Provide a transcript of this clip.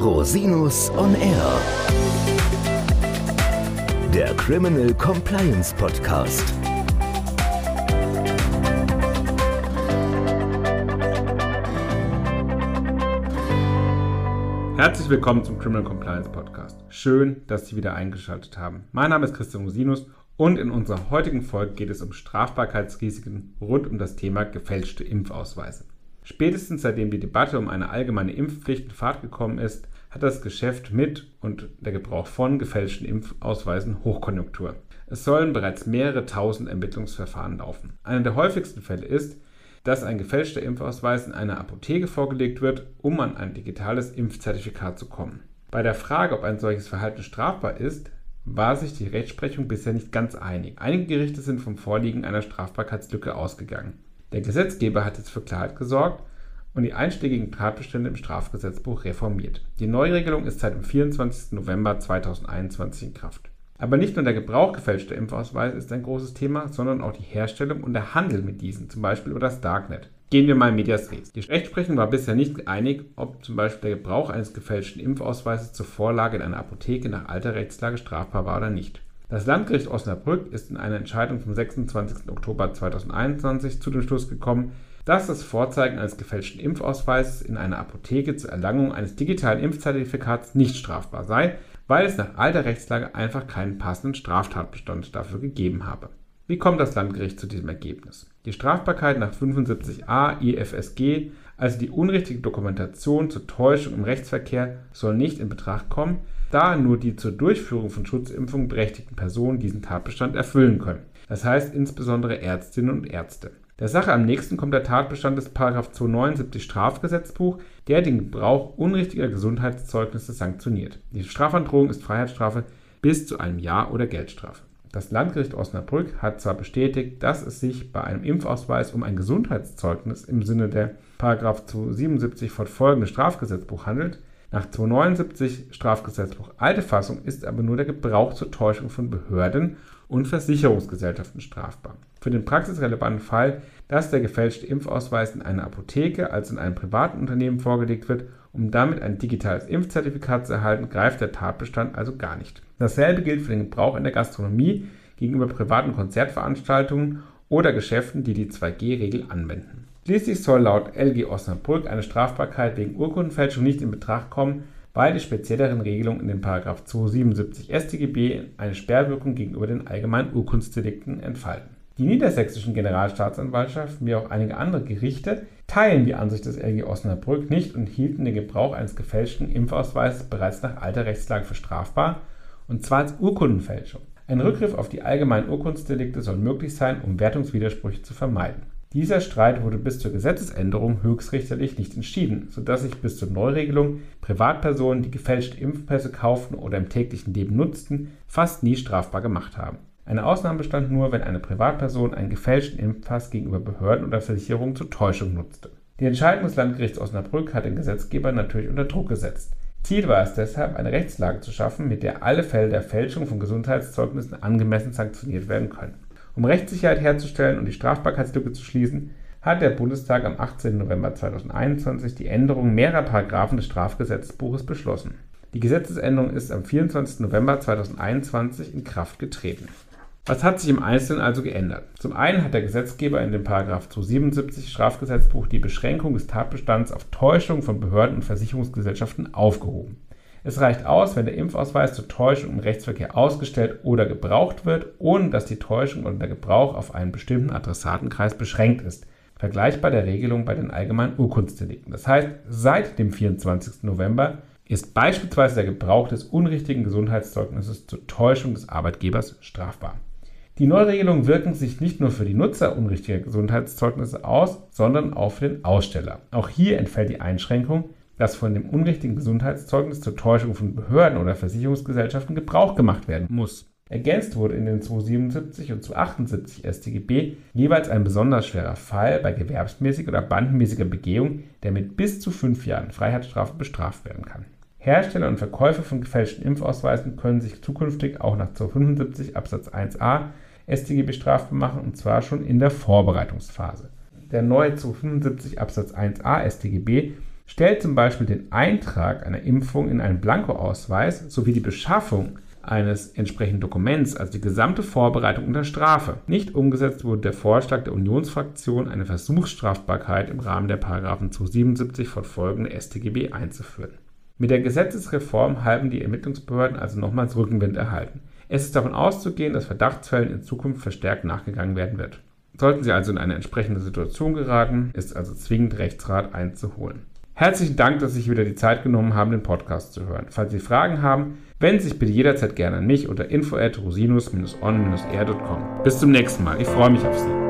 Rosinus on Air. Der Criminal Compliance Podcast. Herzlich willkommen zum Criminal Compliance Podcast. Schön, dass Sie wieder eingeschaltet haben. Mein Name ist Christian Rosinus und in unserer heutigen Folge geht es um Strafbarkeitsrisiken rund um das Thema gefälschte Impfausweise. Spätestens seitdem die Debatte um eine allgemeine Impfpflicht in Fahrt gekommen ist, hat das Geschäft mit und der Gebrauch von gefälschten Impfausweisen Hochkonjunktur. Es sollen bereits mehrere tausend Ermittlungsverfahren laufen. Einer der häufigsten Fälle ist, dass ein gefälschter Impfausweis in einer Apotheke vorgelegt wird, um an ein digitales Impfzertifikat zu kommen. Bei der Frage, ob ein solches Verhalten strafbar ist, war sich die Rechtsprechung bisher nicht ganz einig. Einige Gerichte sind vom Vorliegen einer Strafbarkeitslücke ausgegangen. Der Gesetzgeber hat jetzt für Klarheit gesorgt und die einschlägigen Tatbestände im Strafgesetzbuch reformiert. Die Neuregelung ist seit dem 24. November 2021 in Kraft. Aber nicht nur der Gebrauch gefälschter Impfausweise ist ein großes Thema, sondern auch die Herstellung und der Handel mit diesen, zum Beispiel über das Darknet. Gehen wir mal in Medias Res. Die Rechtsprechung war bisher nicht geeinigt, ob zum Beispiel der Gebrauch eines gefälschten Impfausweises zur Vorlage in einer Apotheke nach alter Rechtslage strafbar war oder nicht. Das Landgericht Osnabrück ist in einer Entscheidung vom 26. Oktober 2021 zu dem Schluss gekommen, dass das Vorzeigen eines gefälschten Impfausweises in einer Apotheke zur Erlangung eines digitalen Impfzertifikats nicht strafbar sei, weil es nach alter Rechtslage einfach keinen passenden Straftatbestand dafür gegeben habe. Wie kommt das Landgericht zu diesem Ergebnis? Die Strafbarkeit nach 75a IFSG, also die unrichtige Dokumentation zur Täuschung im Rechtsverkehr, soll nicht in Betracht kommen, da nur die zur Durchführung von Schutzimpfungen berechtigten Personen diesen Tatbestand erfüllen können. Das heißt insbesondere Ärztinnen und Ärzte. Der Sache am nächsten kommt der Tatbestand des 279 Strafgesetzbuch, der den Gebrauch unrichtiger Gesundheitszeugnisse sanktioniert. Die Strafandrohung ist Freiheitsstrafe bis zu einem Jahr oder Geldstrafe. Das Landgericht Osnabrück hat zwar bestätigt, dass es sich bei einem Impfausweis um ein Gesundheitszeugnis im Sinne der 277 fortfolgende Strafgesetzbuch handelt, nach 279 Strafgesetzbuch alte Fassung ist aber nur der Gebrauch zur Täuschung von Behörden und Versicherungsgesellschaften strafbar. Für den praxisrelevanten Fall, dass der gefälschte Impfausweis in einer Apotheke als in einem privaten Unternehmen vorgelegt wird, um damit ein digitales Impfzertifikat zu erhalten, greift der Tatbestand also gar nicht. Dasselbe gilt für den Gebrauch in der Gastronomie gegenüber privaten Konzertveranstaltungen oder Geschäften, die die 2G-Regel anwenden. Schließlich soll laut LG Osnabrück eine Strafbarkeit wegen Urkundenfälschung nicht in Betracht kommen, weil die spezielleren Regelungen in den 277 StGB eine Sperrwirkung gegenüber den allgemeinen Urkundsdelikten entfalten. Die niedersächsischen Generalstaatsanwaltschaften wie auch einige andere Gerichte teilen die Ansicht des LG Osnabrück nicht und hielten den Gebrauch eines gefälschten Impfausweises bereits nach alter Rechtslage für strafbar, und zwar als Urkundenfälschung. Ein Rückgriff auf die allgemeinen Urkundsdelikte soll möglich sein, um Wertungswidersprüche zu vermeiden. Dieser Streit wurde bis zur Gesetzesänderung höchstrichterlich nicht entschieden, sodass sich bis zur Neuregelung Privatpersonen, die gefälschte Impfpässe kauften oder im täglichen Leben nutzten, fast nie strafbar gemacht haben. Eine Ausnahme bestand nur, wenn eine Privatperson einen gefälschten Impfpass gegenüber Behörden oder Versicherungen zur Täuschung nutzte. Die Entscheidung des Landgerichts Osnabrück hat den Gesetzgeber natürlich unter Druck gesetzt. Ziel war es deshalb, eine Rechtslage zu schaffen, mit der alle Fälle der Fälschung von Gesundheitszeugnissen angemessen sanktioniert werden können. Um Rechtssicherheit herzustellen und die Strafbarkeitslücke zu schließen, hat der Bundestag am 18. November 2021 die Änderung mehrerer Paragraphen des Strafgesetzbuches beschlossen. Die Gesetzesänderung ist am 24. November 2021 in Kraft getreten. Was hat sich im Einzelnen also geändert? Zum einen hat der Gesetzgeber in dem Paragraph 277 Strafgesetzbuch die Beschränkung des Tatbestands auf Täuschung von Behörden und Versicherungsgesellschaften aufgehoben. Es reicht aus, wenn der Impfausweis zur Täuschung im Rechtsverkehr ausgestellt oder gebraucht wird, ohne dass die Täuschung oder der Gebrauch auf einen bestimmten Adressatenkreis beschränkt ist. Vergleichbar der Regelung bei den allgemeinen Urkundsdelikten. Das heißt, seit dem 24. November ist beispielsweise der Gebrauch des unrichtigen Gesundheitszeugnisses zur Täuschung des Arbeitgebers strafbar. Die Neuregelungen wirken sich nicht nur für die Nutzer unrichtiger Gesundheitszeugnisse aus, sondern auch für den Aussteller. Auch hier entfällt die Einschränkung, dass von dem unrichtigen Gesundheitszeugnis zur Täuschung von Behörden oder Versicherungsgesellschaften Gebrauch gemacht werden muss. Ergänzt wurde in den 277 und 278 StGB jeweils ein besonders schwerer Fall bei gewerbsmäßiger oder bandenmäßiger Begehung, der mit bis zu fünf Jahren Freiheitsstrafe bestraft werden kann. Hersteller und Verkäufer von gefälschten Impfausweisen können sich zukünftig auch nach 275 Absatz 1a StGB strafbar machen und zwar schon in der Vorbereitungsphase. Der neue 275 Absatz 1a StGB stellt zum Beispiel den Eintrag einer Impfung in einen Blankoausweis sowie die Beschaffung eines entsprechenden Dokuments, also die gesamte Vorbereitung unter Strafe. Nicht umgesetzt wurde der Vorschlag der Unionsfraktion, eine Versuchsstrafbarkeit im Rahmen der Paragraphen 277 fortfolgende StGB einzuführen. Mit der Gesetzesreform haben die Ermittlungsbehörden also nochmals Rückenwind erhalten. Es ist davon auszugehen, dass Verdachtsfällen in Zukunft verstärkt nachgegangen werden wird. Sollten Sie also in eine entsprechende Situation geraten, ist also zwingend Rechtsrat einzuholen. Herzlichen Dank, dass Sie sich wieder die Zeit genommen haben, den Podcast zu hören. Falls Sie Fragen haben, wenden Sie sich bitte jederzeit gerne an mich unter info at rosinus-on-r.com. Bis zum nächsten Mal. Ich freue mich auf Sie.